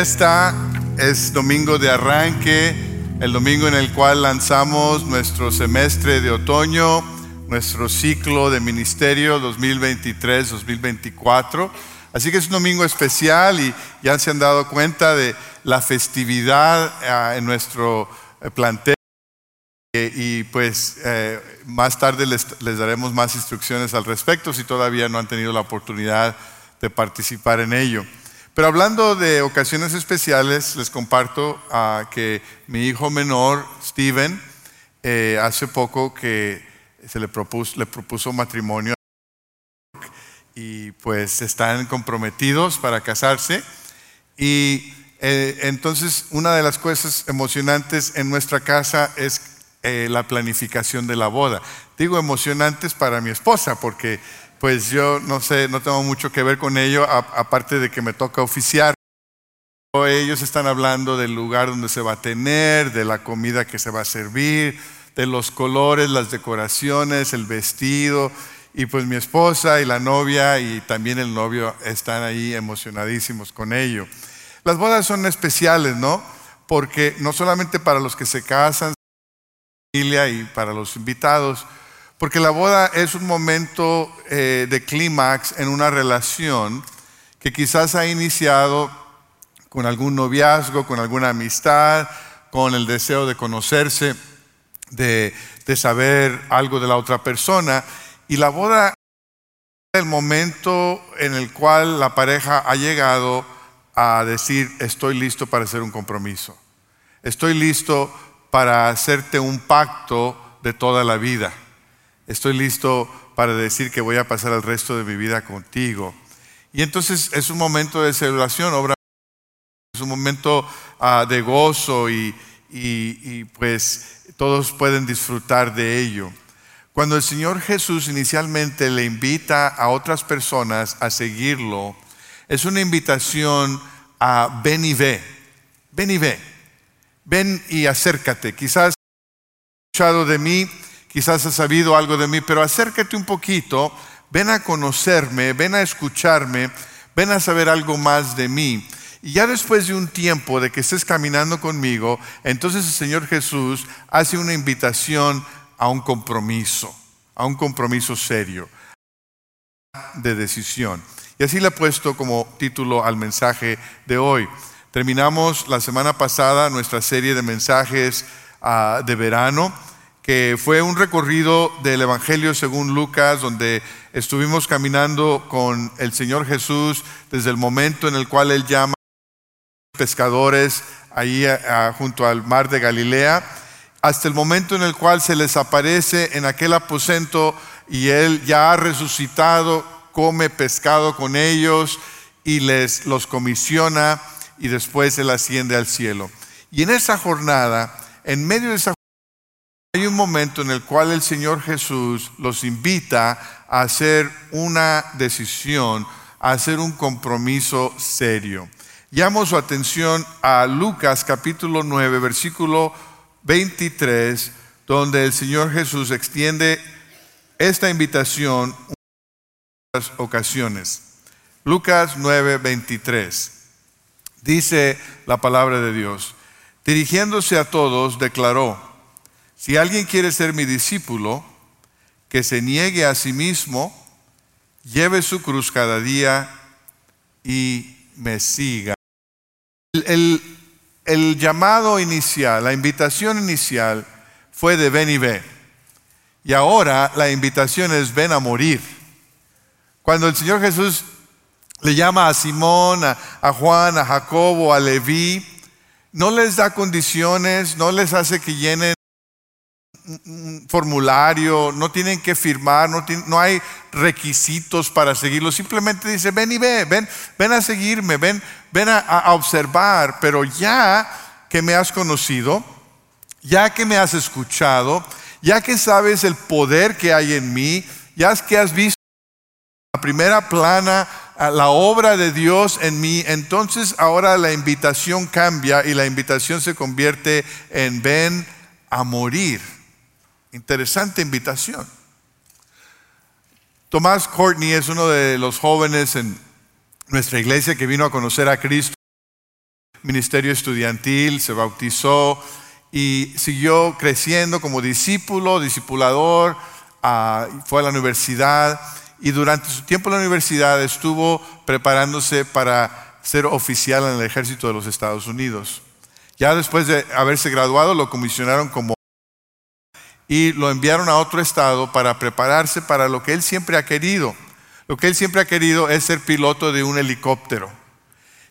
Esta es domingo de arranque, el domingo en el cual lanzamos nuestro semestre de otoño, nuestro ciclo de ministerio 2023-2024. Así que es un domingo especial y ya se han dado cuenta de la festividad ah, en nuestro eh, plantel. Y pues eh, más tarde les, les daremos más instrucciones al respecto si todavía no han tenido la oportunidad de participar en ello. Pero hablando de ocasiones especiales, les comparto ah, que mi hijo menor, Steven, eh, hace poco que se le propuso, le propuso matrimonio y pues están comprometidos para casarse. Y eh, entonces una de las cosas emocionantes en nuestra casa es eh, la planificación de la boda. Digo emocionantes para mi esposa porque pues yo no sé, no tengo mucho que ver con ello, aparte de que me toca oficiar. Ellos están hablando del lugar donde se va a tener, de la comida que se va a servir, de los colores, las decoraciones, el vestido. Y pues mi esposa y la novia y también el novio están ahí emocionadísimos con ello. Las bodas son especiales, ¿no? Porque no solamente para los que se casan, familia y para los invitados, porque la boda es un momento eh, de clímax en una relación que quizás ha iniciado con algún noviazgo, con alguna amistad, con el deseo de conocerse, de, de saber algo de la otra persona. Y la boda es el momento en el cual la pareja ha llegado a decir, estoy listo para hacer un compromiso. Estoy listo para hacerte un pacto de toda la vida estoy listo para decir que voy a pasar el resto de mi vida contigo. Y entonces es un momento de celebración, obra, es un momento ah, de gozo y, y pues todos pueden disfrutar de ello. Cuando el Señor Jesús inicialmente le invita a otras personas a seguirlo, es una invitación a ven y ve, ven y ve, ven y acércate. Quizás escuchado de mí quizás has sabido algo de mí, pero acércate un poquito, ven a conocerme, ven a escucharme, ven a saber algo más de mí. Y ya después de un tiempo de que estés caminando conmigo, entonces el Señor Jesús hace una invitación a un compromiso, a un compromiso serio, de decisión. Y así le he puesto como título al mensaje de hoy. Terminamos la semana pasada nuestra serie de mensajes ah, de verano que fue un recorrido del Evangelio según Lucas, donde estuvimos caminando con el Señor Jesús desde el momento en el cual Él llama a pescadores ahí junto al mar de Galilea, hasta el momento en el cual se les aparece en aquel aposento y Él ya ha resucitado, come pescado con ellos y les los comisiona y después Él asciende al cielo. Y en esa jornada, en medio de esa hay un momento en el cual el Señor Jesús los invita a hacer una decisión, a hacer un compromiso serio. Llamo su atención a Lucas capítulo 9, versículo 23, donde el Señor Jesús extiende esta invitación en otras ocasiones. Lucas 9, 23. Dice la palabra de Dios. Dirigiéndose a todos, declaró, si alguien quiere ser mi discípulo, que se niegue a sí mismo, lleve su cruz cada día y me siga. El, llamado inicial, la invitación inicial fue de ven y ve. Y ahora la invitación es ven a morir. Cuando el Señor Jesús le llama a Simón, a, a Juan, a Jacobo, a Leví, no les da condiciones, no les hace que llenen un formulario, no tienen que firmar, no, hay requisitos para seguirlo, simplemente dice, ven y ve, ven, ven a seguirme, ven, ven a, a observar, pero ya que me has conocido, ya que me has escuchado, ya que sabes el poder que hay en mí, ya que has visto la primera plana, la obra de Dios en mí, entonces ahora la invitación cambia y la invitación se convierte en ven a morir. Interesante invitación. Tomás Courtney es uno de los jóvenes en nuestra iglesia que vino a conocer a Cristo. ministerio estudiantil, se bautizó y siguió creciendo como discípulo, discipulador, ah, fue a la universidad y durante su tiempo en la universidad estuvo preparándose para ser oficial en el ejército de los Estados Unidos. Ya después de haberse graduado lo comisionaron como y lo enviaron a otro estado para prepararse para lo que él siempre ha querido. Lo que él siempre ha querido es ser piloto de un helicóptero.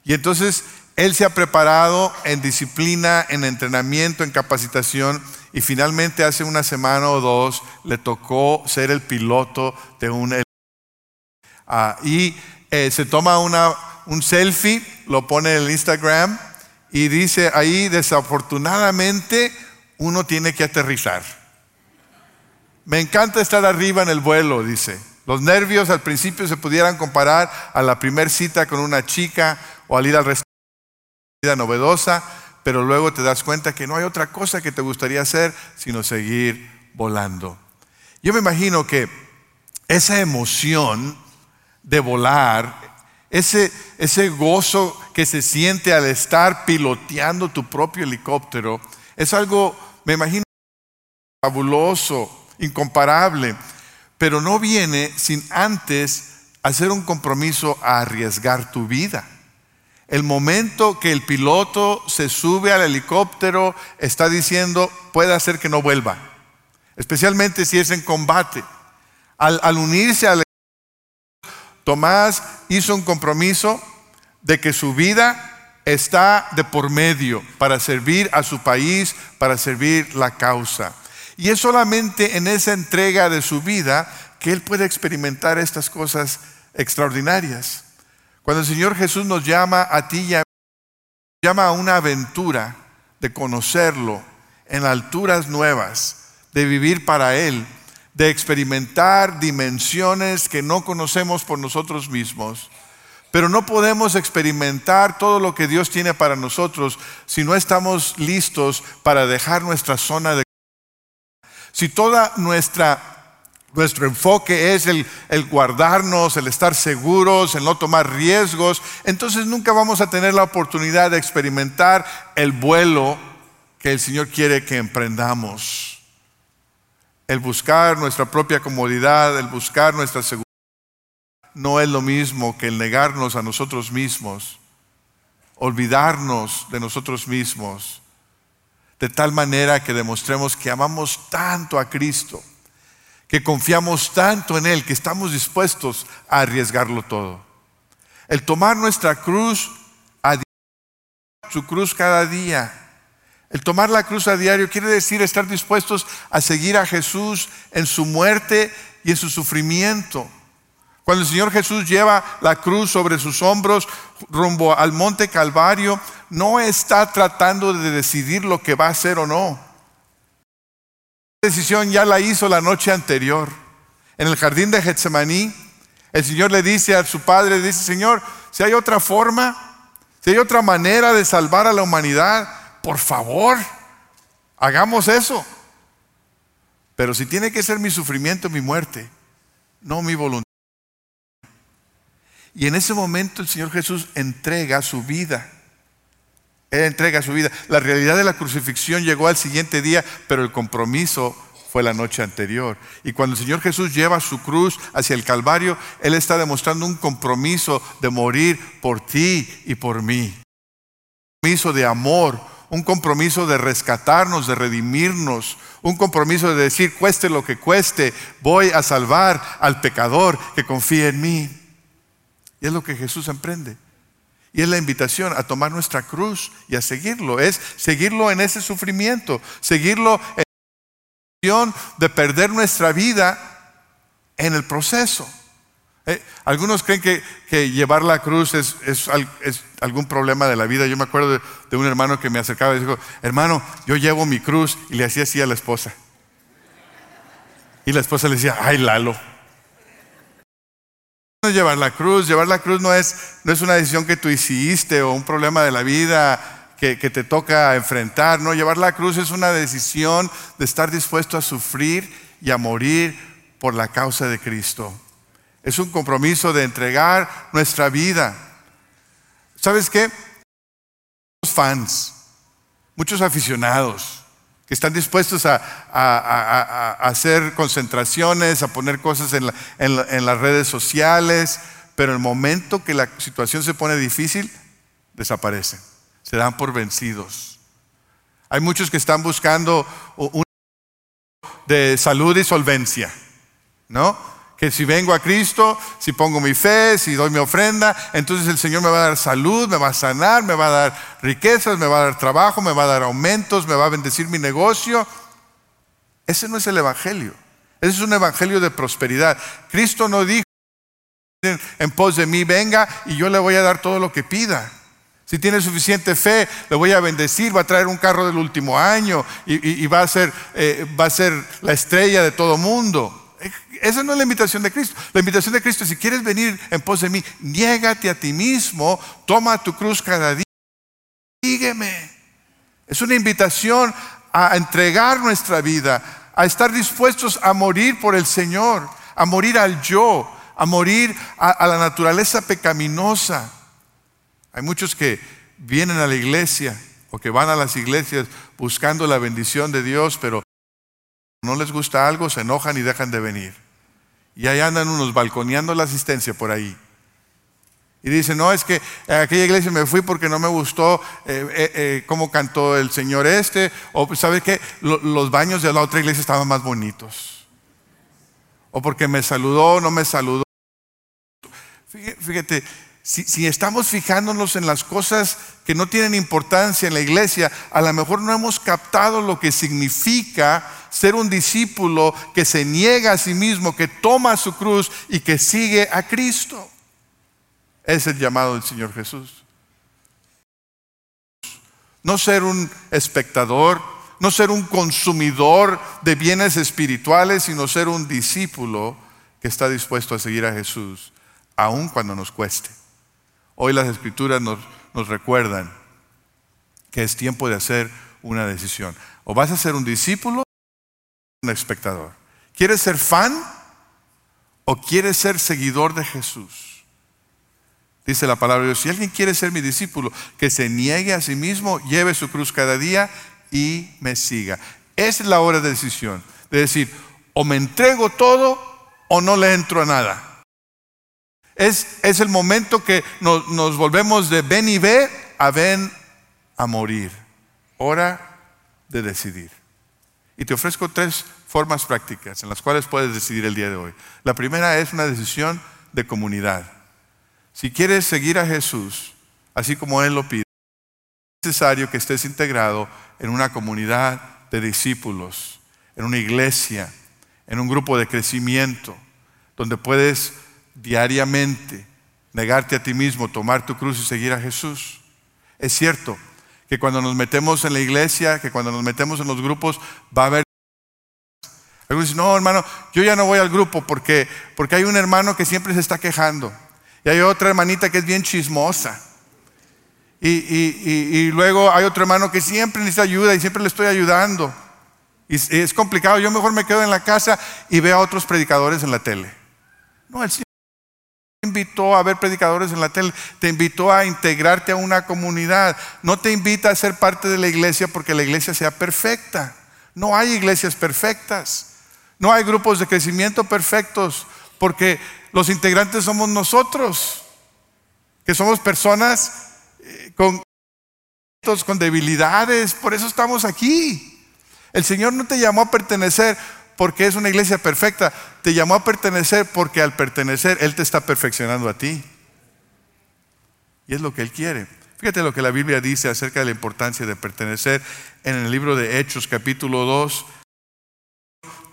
Y entonces él se ha preparado en disciplina, en entrenamiento, en capacitación y finalmente hace una semana o dos le tocó ser el piloto de un helicóptero. Ah, y eh, se toma una, un selfie, lo pone en Instagram y dice ahí, desafortunadamente, uno tiene que aterrizar. Me encanta estar arriba en el vuelo, dice. Los nervios al principio se pudieran comparar a la primera cita con una chica o al ir al restaurante vida novedosa, pero luego te das cuenta que no hay otra cosa que te gustaría hacer sino seguir volando. Yo me imagino que esa emoción de volar, ese, ese gozo que se siente al estar piloteando tu propio helicóptero, es algo, me imagino, fabuloso, incomparable, pero no viene sin antes hacer un compromiso a arriesgar tu vida. El momento que el piloto se sube al helicóptero está diciendo, puede hacer que no vuelva, especialmente si es en combate. Al, unirse al Tomás hizo un compromiso de que su vida está de por medio para servir a su país, para servir la causa. Y es solamente en esa entrega de su vida que él puede experimentar estas cosas extraordinarias. Cuando el Señor Jesús nos llama a ti y a mí, nos llama a una aventura de conocerlo en alturas nuevas, de vivir para Él, de experimentar dimensiones que no conocemos por nosotros mismos. Pero no podemos experimentar todo lo que Dios tiene para nosotros si no estamos listos para dejar nuestra zona de... Si toda nuestra nuestro enfoque es el, guardarnos, el estar seguros, el no tomar riesgos. Entonces nunca vamos a tener la oportunidad de experimentar el vuelo que el Señor quiere que emprendamos. El buscar nuestra propia comodidad, el buscar nuestra seguridad, no es lo mismo que el negarnos a nosotros mismos, olvidarnos de nosotros mismos, de tal manera que demostremos que amamos tanto a Cristo que confiamos tanto en Él que estamos dispuestos a arriesgarlo todo. El tomar nuestra cruz a su cruz cada día. El tomar la cruz a diario quiere decir estar dispuestos a seguir a Jesús en su muerte y en su sufrimiento. Cuando el Señor Jesús lleva la cruz sobre sus hombros rumbo al monte Calvario, no está tratando de decidir lo que va a hacer o no decisión ya la hizo la noche anterior. En el jardín de Getsemaní, el Señor le dice a su padre, dice, Señor, si hay otra forma, si hay otra manera de salvar a la humanidad, por favor, hagamos eso. Pero si tiene que ser mi sufrimiento, mi muerte, no mi voluntad. Y en ese momento el Señor Jesús entrega su vida. Él entrega su vida. La realidad de la crucifixión llegó al siguiente día, pero el compromiso fue la noche anterior. Y cuando el Señor Jesús lleva su cruz hacia el Calvario, Él está demostrando un compromiso de morir por ti y por mí. Un compromiso de amor, un compromiso de rescatarnos, de redimirnos, un compromiso de decir, cueste lo que cueste, voy a salvar al pecador que confía en mí. Y es lo que Jesús emprende. Y es la invitación a tomar nuestra cruz y a seguirlo. Es seguirlo en ese sufrimiento, seguirlo en la de perder nuestra vida en el proceso. Eh, algunos creen que, llevar la cruz es, algún problema de la vida. Yo me acuerdo de, de, un hermano que me acercaba y dijo, hermano, yo llevo mi cruz y le hacía así a la esposa. Y la esposa le decía, ay Lalo, llevar la cruz. Llevar la cruz no es, no es una decisión que tú hiciste o un problema de la vida que, que, te toca enfrentar. No, llevar la cruz es una decisión de estar dispuesto a sufrir y a morir por la causa de Cristo. Es un compromiso de entregar nuestra vida. ¿Sabes qué? fans, muchos aficionados que están dispuestos a, hacer concentraciones, a poner cosas en, en las redes sociales, pero el momento que la situación se pone difícil, desaparecen, se dan por vencidos. Hay muchos que están buscando un de salud y solvencia, ¿no? Que si vengo a Cristo, si pongo mi fe, si doy mi ofrenda, entonces el Señor me va a dar salud, me va a sanar, me va a dar riquezas, me va a dar trabajo, me va a dar aumentos, me va a bendecir mi negocio. Ese no es el Evangelio. Ese es un Evangelio de prosperidad. Cristo no dijo en pos de mí, venga y yo le voy a dar todo lo que pida. Si tiene suficiente fe, le voy a bendecir, va a traer un carro del último año y, va, a ser, eh, va a ser la estrella de todo mundo. Esa no es la invitación de Cristo. La invitación de Cristo es, si quieres venir en pos de mí, niégate a ti mismo, toma tu cruz cada día, sígueme. Es una invitación a entregar nuestra vida, a estar dispuestos a morir por el Señor, a morir al yo, a morir a la naturaleza pecaminosa hay muchos que vienen a la iglesia o que van a las iglesias buscando la bendición de Dios, pero no les gusta algo, se enojan y dejan de venir. Y ahí andan unos balconeando la asistencia por ahí. Y dicen, no, es que a aquella iglesia me fui porque no me gustó eh, eh, eh, cómo cantó el Señor este, o sabe que los baños de la otra iglesia estaban más bonitos. O porque me saludó, no me saludó. Fíjate, si, estamos fijándonos en las cosas que no tienen importancia en la iglesia, a lo mejor no hemos captado lo que significa ser un discípulo que se niega a sí mismo, que toma su cruz y que sigue a Cristo. Es el llamado del Señor Jesús. No ser un espectador, no ser un consumidor de bienes espirituales, sino ser un discípulo que está dispuesto a seguir a Jesús, aun cuando nos cueste. Hoy las escrituras nos, recuerdan que es tiempo de hacer una decisión. O vas a ser un discípulo un espectador. ¿Quieres ser fan o quieres ser seguidor de Jesús? Dice la palabra de Dios, si alguien quiere ser mi discípulo, que se niegue a sí mismo, lleve su cruz cada día y me siga. Es la hora de decisión, de decir, o me entrego todo o no le entro a nada. Es, el momento que nos, nos, volvemos de ven y ve a ven a morir. Hora de decidir. Y te ofrezco tres formas prácticas en las cuales puedes decidir el día de hoy. La primera es una decisión de comunidad. Si quieres seguir a Jesús, así como Él lo pide, es necesario que estés integrado en una comunidad de discípulos, en una iglesia, en un grupo de crecimiento, donde puedes diariamente, negarte a ti mismo, tomar tu cruz y seguir a Jesús. Es cierto que cuando nos metemos en la iglesia, que cuando nos metemos en los grupos, va a haber... Algunos dicen, no, hermano, yo ya no voy al grupo porque, porque hay un hermano que siempre se está quejando. Y hay otra hermanita que es bien chismosa. Y, y, luego hay otro hermano que siempre necesita ayuda y siempre le estoy ayudando. Y es complicado. Yo mejor me quedo en la casa y veo a otros predicadores en la tele. No, el Señor invitó a ver predicadores en la tele, te invitó a integrarte a una comunidad, no te invita a ser parte de la iglesia porque la iglesia sea perfecta. No hay iglesias perfectas, no hay grupos de crecimiento perfectos, porque los integrantes somos nosotros, que somos personas eh, con, con debilidades, por eso estamos aquí. El Señor no te llamó a pertenecer porque es una iglesia perfecta. Te llamó a pertenecer porque al pertenecer Él te está perfeccionando a ti. Y es lo que Él quiere. Fíjate lo que la Biblia dice acerca de la importancia de pertenecer en el libro de Hechos capítulo 2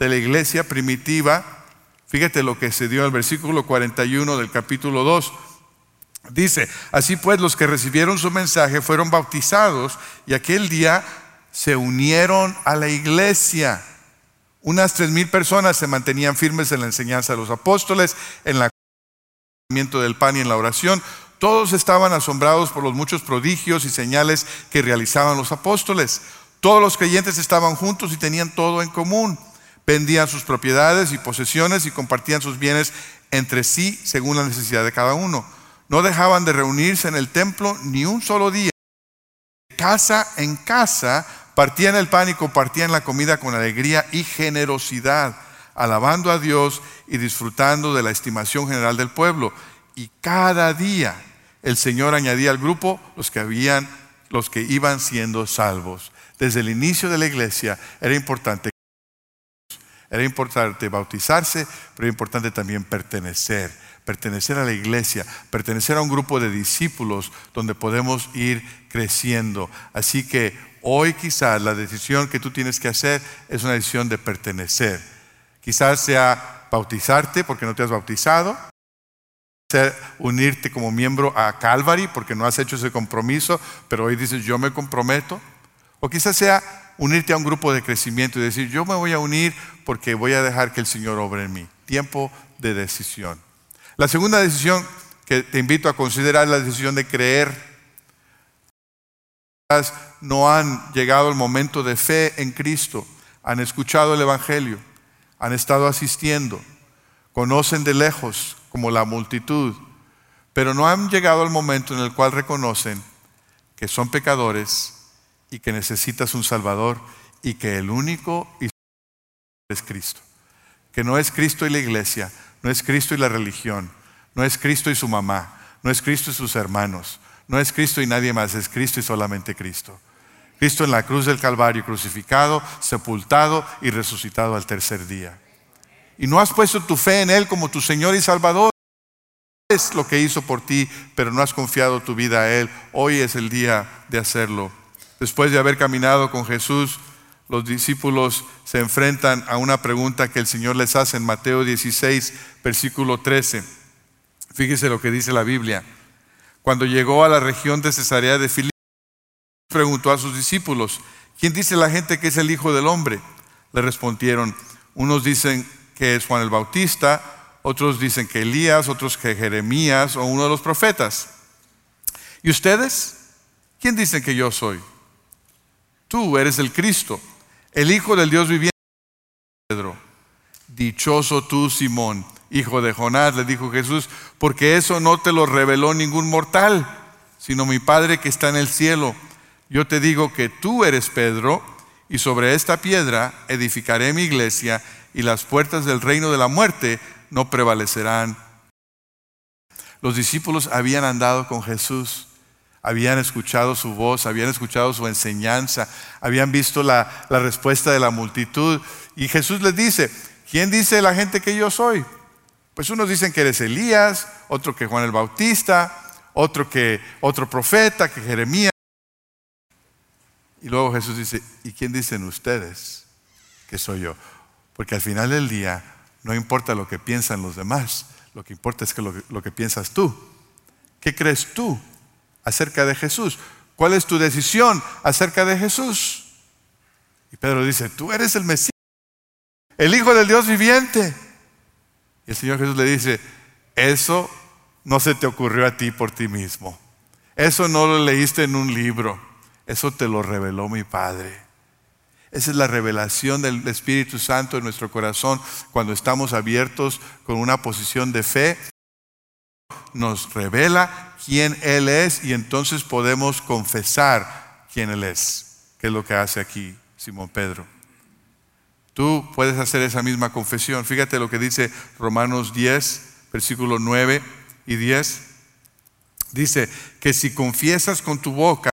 de la iglesia primitiva. Fíjate lo que se dio el versículo 41 del capítulo 2. Dice, así pues los que recibieron su mensaje fueron bautizados y aquel día se unieron a la iglesia. Unas tres mil personas se mantenían firmes en la enseñanza de los apóstoles, en la del pan y en la oración. Todos estaban asombrados por los muchos prodigios y señales que realizaban los apóstoles. Todos los creyentes estaban juntos y tenían todo en común. Vendían sus propiedades y posesiones y compartían sus bienes entre sí según la necesidad de cada uno. No dejaban de reunirse en el templo ni un solo día casa en casa partían el pan y compartían la comida con alegría y generosidad, alabando a Dios y disfrutando de la estimación general del pueblo. Y cada día el Señor añadía al grupo los que habían los que iban siendo salvos. Desde el inicio de la iglesia era importante era importante bautizarse, pero era importante también pertenecer, pertenecer a la iglesia, pertenecer a un grupo de discípulos donde podemos ir creciendo. Así que hoy quizás la decisión que tú tienes que hacer es una decisión de pertenecer. Quizás sea bautizarte porque no te has bautizado, unirte como miembro a Calvary porque no has hecho ese compromiso, pero hoy dices yo me comprometo. O quizás sea unirte a un grupo de crecimiento y decir, yo me voy a unir porque voy a dejar que el Señor obre en mí. Tiempo de decisión. La segunda decisión que te invito a considerar es la decisión de creer. No han llegado al momento de fe en Cristo, han escuchado el Evangelio, han estado asistiendo, conocen de lejos como la multitud, pero no han llegado al momento en el cual reconocen que son pecadores y que necesitas un Salvador y que el único es Cristo. Que no es Cristo y la iglesia, no es Cristo y la religión, no es Cristo y su mamá, no es Cristo y sus hermanos, no es Cristo y nadie más, es Cristo y solamente Cristo. Cristo en la cruz del Calvario, crucificado, sepultado y resucitado al tercer día. Y no has puesto tu fe en Él como tu Señor y Salvador. Es lo que hizo por ti, pero no has confiado tu vida a Él. Hoy es el día de hacerlo. Después de haber caminado con Jesús, los discípulos se enfrentan a una pregunta que el Señor les hace en Mateo 16, versículo 13. Fíjese lo que dice la Biblia. Cuando llegó a la región de Cesarea de Filipo, preguntó a sus discípulos, ¿quién dice la gente que es el Hijo del Hombre? Le respondieron, unos dicen que es Juan el Bautista, otros dicen que Elías, otros que Jeremías o uno de los profetas. ¿Y ustedes? ¿Quién dicen que yo soy? Tú eres el Cristo, el Hijo del Dios viviente. Pedro, dichoso tú, Simón, hijo de Jonás, le dijo Jesús, porque eso no te lo reveló ningún mortal, sino mi Padre que está en el cielo. Yo te digo que tú eres Pedro, y sobre esta piedra edificaré mi iglesia, y las puertas del reino de la muerte no prevalecerán. Los discípulos habían andado con Jesús habían escuchado su voz, habían escuchado su enseñanza, habían visto la, respuesta de la multitud. Y Jesús les dice, ¿quién dice la gente que yo soy? Pues unos dicen que eres Elías, otro que Juan el Bautista, otro que otro profeta, que Jeremías. Y luego Jesús dice, ¿y quién dicen ustedes que soy yo? Porque al final del día no importa lo que piensan los demás, lo que importa es lo, lo que piensas tú. ¿Qué crees tú acerca de Jesús? ¿Cuál es tu decisión acerca de Jesús? Y Pedro dice, tú eres el Mesías, el Hijo del Dios viviente. Y el Señor Jesús le dice, eso no se te ocurrió a ti por ti mismo. Eso no lo leíste en un libro. Eso te lo reveló mi Padre. Esa es la revelación del Espíritu Santo en nuestro corazón cuando estamos abiertos con una posición de fe nos revela quién Él es y entonces podemos confesar quién Él es, que es lo que hace aquí Simón Pedro. Tú puedes hacer esa misma confesión. Fíjate lo que dice Romanos 10, versículo 9 y 10. Dice que si confiesas con tu boca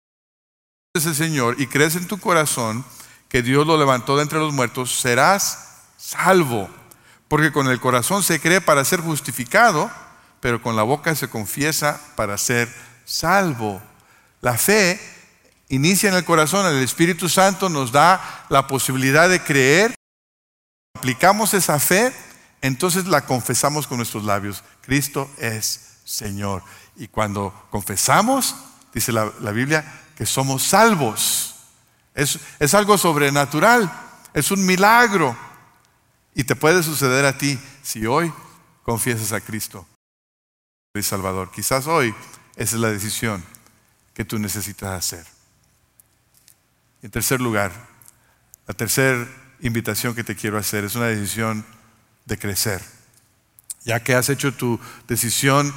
ese Señor y crees en tu corazón que Dios lo levantó de entre los muertos, serás salvo. Porque con el corazón se cree para ser justificado pero con la boca se confiesa para ser salvo. La fe inicia en el corazón, el Espíritu Santo nos da la posibilidad de creer, aplicamos esa fe, entonces la confesamos con nuestros labios. Cristo es Señor. Y cuando confesamos, dice la, Biblia, que somos salvos. Es, es algo sobrenatural, es un milagro. Y te puede suceder a ti si hoy confiesas a Cristo y Salvador. Quizás hoy esa es la decisión que tú necesitas hacer. En tercer lugar, la tercera invitación que te quiero hacer es una decisión de crecer. Ya que has hecho tu decisión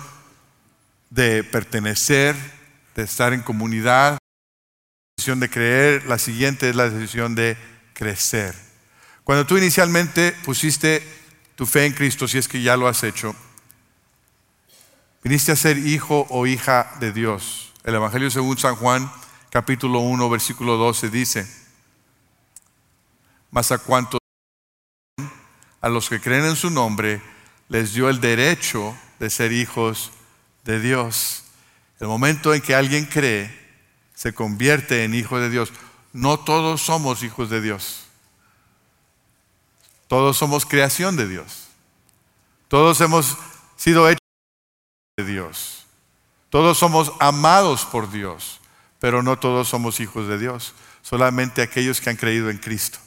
de pertenecer, de estar en comunidad, decisión de creer, la siguiente es la decisión de crecer. Cuando tú inicialmente pusiste tu fe en Cristo, si es que ya lo has hecho, viniste a ser hijo o hija de Dios. El Evangelio según San Juan, capítulo 1, versículo 12 dice, mas a cuantos a los que creen en su nombre, les dio el derecho de ser hijos de Dios. El momento en que alguien cree, se convierte en hijo de Dios. No todos somos hijos de Dios. Todos somos creación de Dios. Todos hemos sido hechos de Dios. Todos somos amados por Dios, pero no todos somos hijos de Dios. Solamente aquellos que han creído en Cristo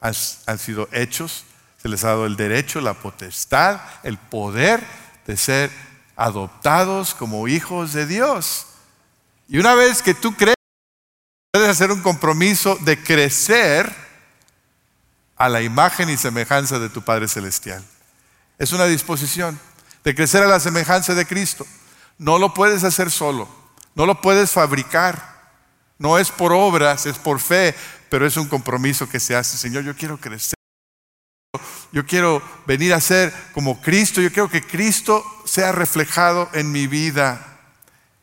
han, sido hechos, se les ha dado el derecho, la potestad, el poder de ser adoptados como hijos de Dios. Y una vez que tú crees, puedes hacer un compromiso de crecer a la imagen y semejanza de tu Padre Celestial. Es una disposición de crecer a la semejanza de Cristo. No lo puedes hacer solo, no lo puedes fabricar. No es por obras, es por fe, pero es un compromiso que se hace. Señor, yo quiero crecer. Yo quiero venir a ser como Cristo. Yo quiero que Cristo sea reflejado en mi vida.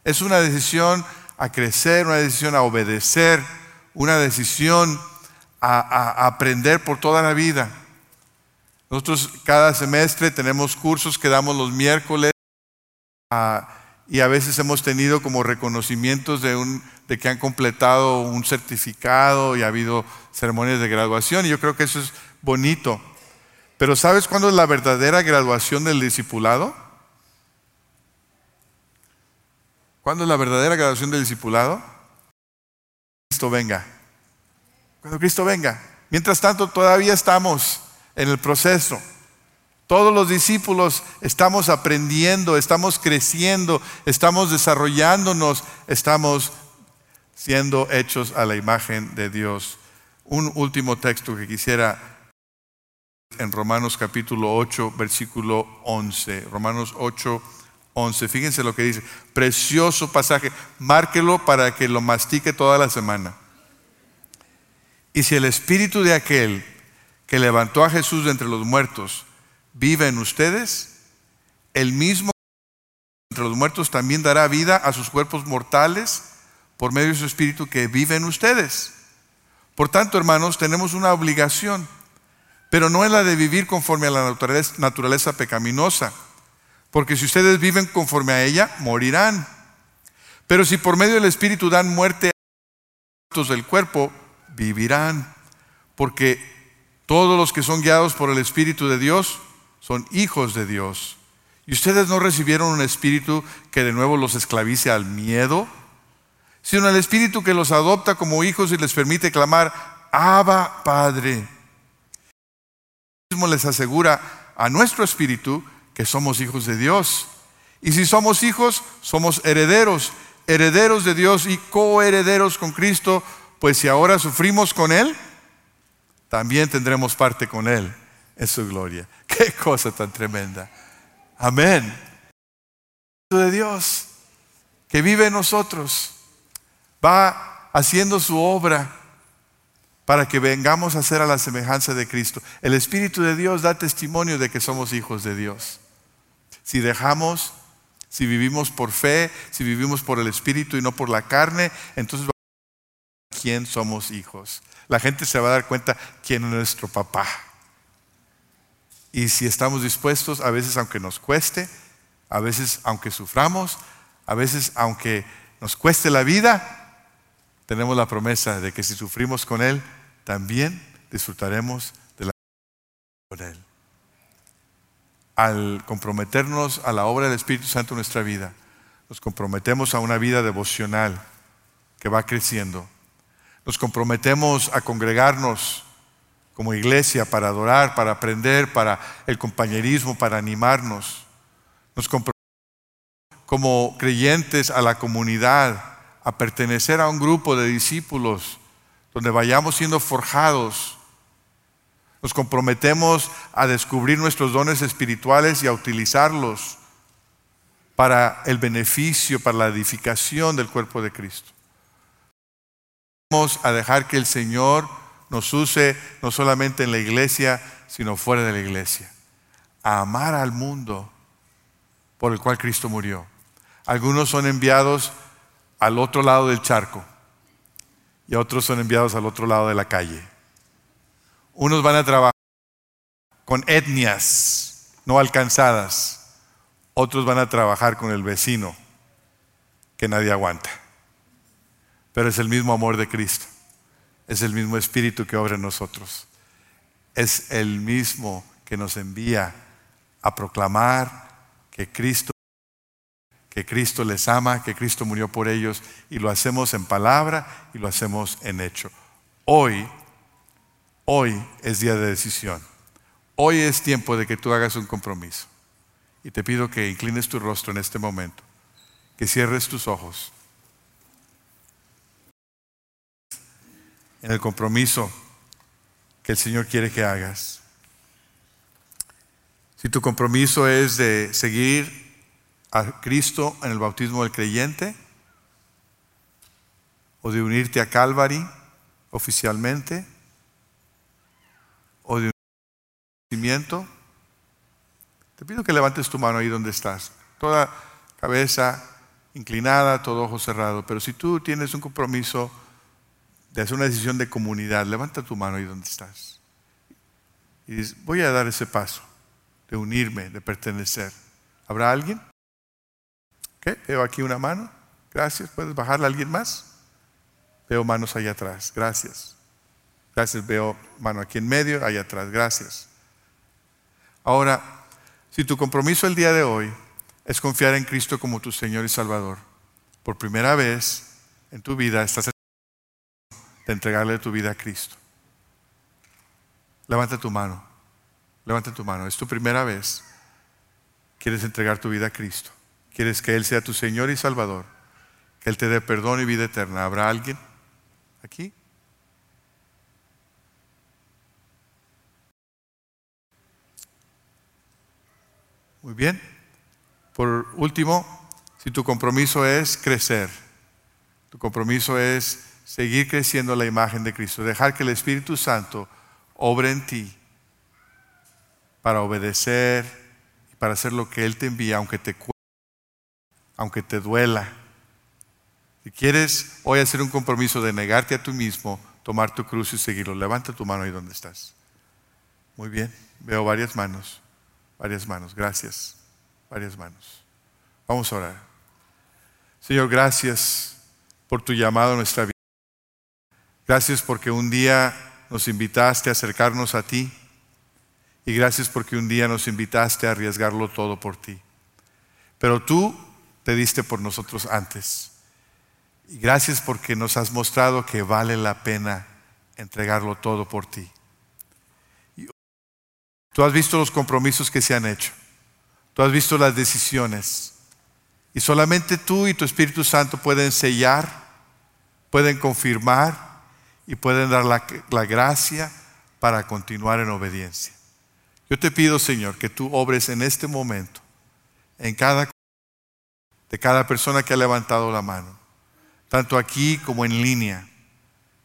Es una decisión a crecer, una decisión a obedecer, una decisión a, aprender por toda la vida. Nosotros cada semestre tenemos cursos que damos los miércoles ah, y a veces hemos tenido como reconocimientos de, un, de que han completado un certificado y ha habido ceremonias de graduación y yo creo que eso es bonito. Pero ¿sabes cuándo es la verdadera graduación del discipulado? ¿Cuándo es la verdadera graduación del discipulado? Cristo venga. Cuando Cristo venga. Mientras tanto, todavía estamos en el proceso. Todos los discípulos estamos aprendiendo, estamos creciendo, estamos desarrollándonos, estamos siendo hechos a la imagen de Dios. Un último texto que quisiera en Romanos capítulo 8, versículo 11. Romanos 8, 11. Fíjense lo que dice. Precioso pasaje. Márquelo para que lo mastique toda la semana. Y si el espíritu de aquel que levantó a Jesús de entre los muertos vive en ustedes, el mismo entre los muertos también dará vida a sus cuerpos mortales por medio de su espíritu que vive en ustedes. Por tanto, hermanos, tenemos una obligación, pero no es la de vivir conforme a la naturaleza pecaminosa porque si ustedes viven conforme a ella, morirán. Pero si por medio del Espíritu dan muerte a los del cuerpo, vivirán. Porque todos los que son guiados por el Espíritu de Dios son hijos de Dios. ¿Y ustedes no recibieron un espíritu que de nuevo los esclavice al miedo? Sino el espíritu que los adopta como hijos y les permite clamar, Abba Padre. mismo les asegura a nuestro espíritu que somos hijos de Dios. Y si somos hijos, somos herederos, herederos de Dios y coherederos con Cristo, pues si ahora sufrimos con Él, también tendremos parte con Él en su gloria. Qué cosa tan tremenda. Amén. De Dios que vive en nosotros va haciendo su obra para que vengamos a ser a la semejanza de Cristo. El Espíritu de Dios da testimonio de que somos hijos de Dios. Si dejamos, si vivimos por fe, si vivimos por el Espíritu y no por la carne, entonces vamos a ver quién somos hijos. La gente se va a dar cuenta quién es nuestro papá. Y si estamos dispuestos, a veces aunque nos cueste, a veces aunque suframos, a veces aunque nos cueste la vida, tenemos la promesa de que si sufrimos con Él, también disfrutaremos de la con Él al comprometernos a la obra del Espíritu Santo en nuestra vida, nos comprometemos a una vida devocional que va creciendo. Nos comprometemos a congregarnos como iglesia para adorar, para aprender, para el compañerismo, para animarnos. Nos comprometemos como creyentes a la comunidad, a pertenecer a un grupo de discípulos donde vayamos siendo forjados nos comprometemos a descubrir nuestros dones espirituales y a utilizarlos para el beneficio, para la edificación del cuerpo de Cristo. Vamos a dejar que el Señor nos use no solamente en la iglesia, sino fuera de la iglesia. A amar al mundo por el cual Cristo murió. Algunos son enviados al otro lado del charco y otros son enviados al otro lado de la calle. Unos van a trabajar con etnias no alcanzadas, otros van a trabajar con el vecino que nadie aguanta. Pero es el mismo amor de Cristo, es el mismo espíritu que obra en nosotros, es el mismo que nos envía a proclamar que Cristo que Cristo les ama, que Cristo murió por ellos y lo hacemos en palabra y lo hacemos en hecho. Hoy, hoy es día de decisión. Hoy es tiempo de que tú hagas un compromiso. Y te pido que inclines tu rostro en este momento, que cierres tus ojos. En el compromiso que el Señor quiere que hagas. Si tu compromiso es de seguir a Cristo en el bautismo del creyente o de unirte a Calvary oficialmente o de un te pido que levantes tu mano ahí donde estás. Toda cabeza inclinada, todo ojo cerrado. Pero si tú tienes un compromiso de hacer una decisión de comunidad, levanta tu mano ahí donde estás. Y dices, voy a dar ese paso de unirme, de pertenecer. ¿Habrá alguien? Veo aquí una mano. Gracias. ¿Puedes bajarla a alguien más? Veo manos allá atrás. Gracias. Gracias. Veo mano aquí en medio, allá atrás. Gracias. Ahora, si tu compromiso el día de hoy es confiar en Cristo como tu Señor y Salvador, por primera vez en tu vida estás de entregarle tu vida a Cristo. Levanta tu mano. Levanta tu mano. Es tu primera vez. Quieres entregar tu vida a Cristo. Quieres que Él sea tu Señor y Salvador, que Él te dé perdón y vida eterna. ¿Habrá alguien aquí? Muy bien. Por último, si tu compromiso es crecer, tu compromiso es seguir creciendo la imagen de Cristo, dejar que el Espíritu Santo obre en ti para obedecer y para hacer lo que Él te envía, aunque te cueste aunque te duela. Si quieres hoy hacer un compromiso de negarte a tú mismo, tomar tu cruz y seguirlo, levanta tu mano ahí donde estás. Muy bien, veo varias manos, varias manos, gracias, varias manos. Vamos a orar. Señor, gracias por tu llamado a nuestra vida. Gracias porque un día nos invitaste a acercarnos a ti y gracias porque un día nos invitaste a arriesgarlo todo por ti. Pero tú te diste por nosotros antes. Y gracias porque nos has mostrado que vale la pena entregarlo todo por ti. tú has visto los compromisos que se han hecho. Tú has visto las decisiones. Y solamente tú y tu Espíritu Santo pueden sellar, pueden confirmar y pueden dar la, la gracia para continuar en obediencia. Yo te pido, Señor, que tú obres en este momento, en cada de cada persona que ha levantado la mano, tanto aquí como en línea,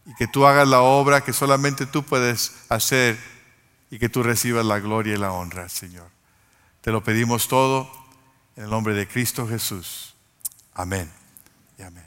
y que tú hagas la obra que solamente tú puedes hacer y que tú recibas la gloria y la honra, Señor. Te lo pedimos todo en el nombre de Cristo Jesús. Amén y amén.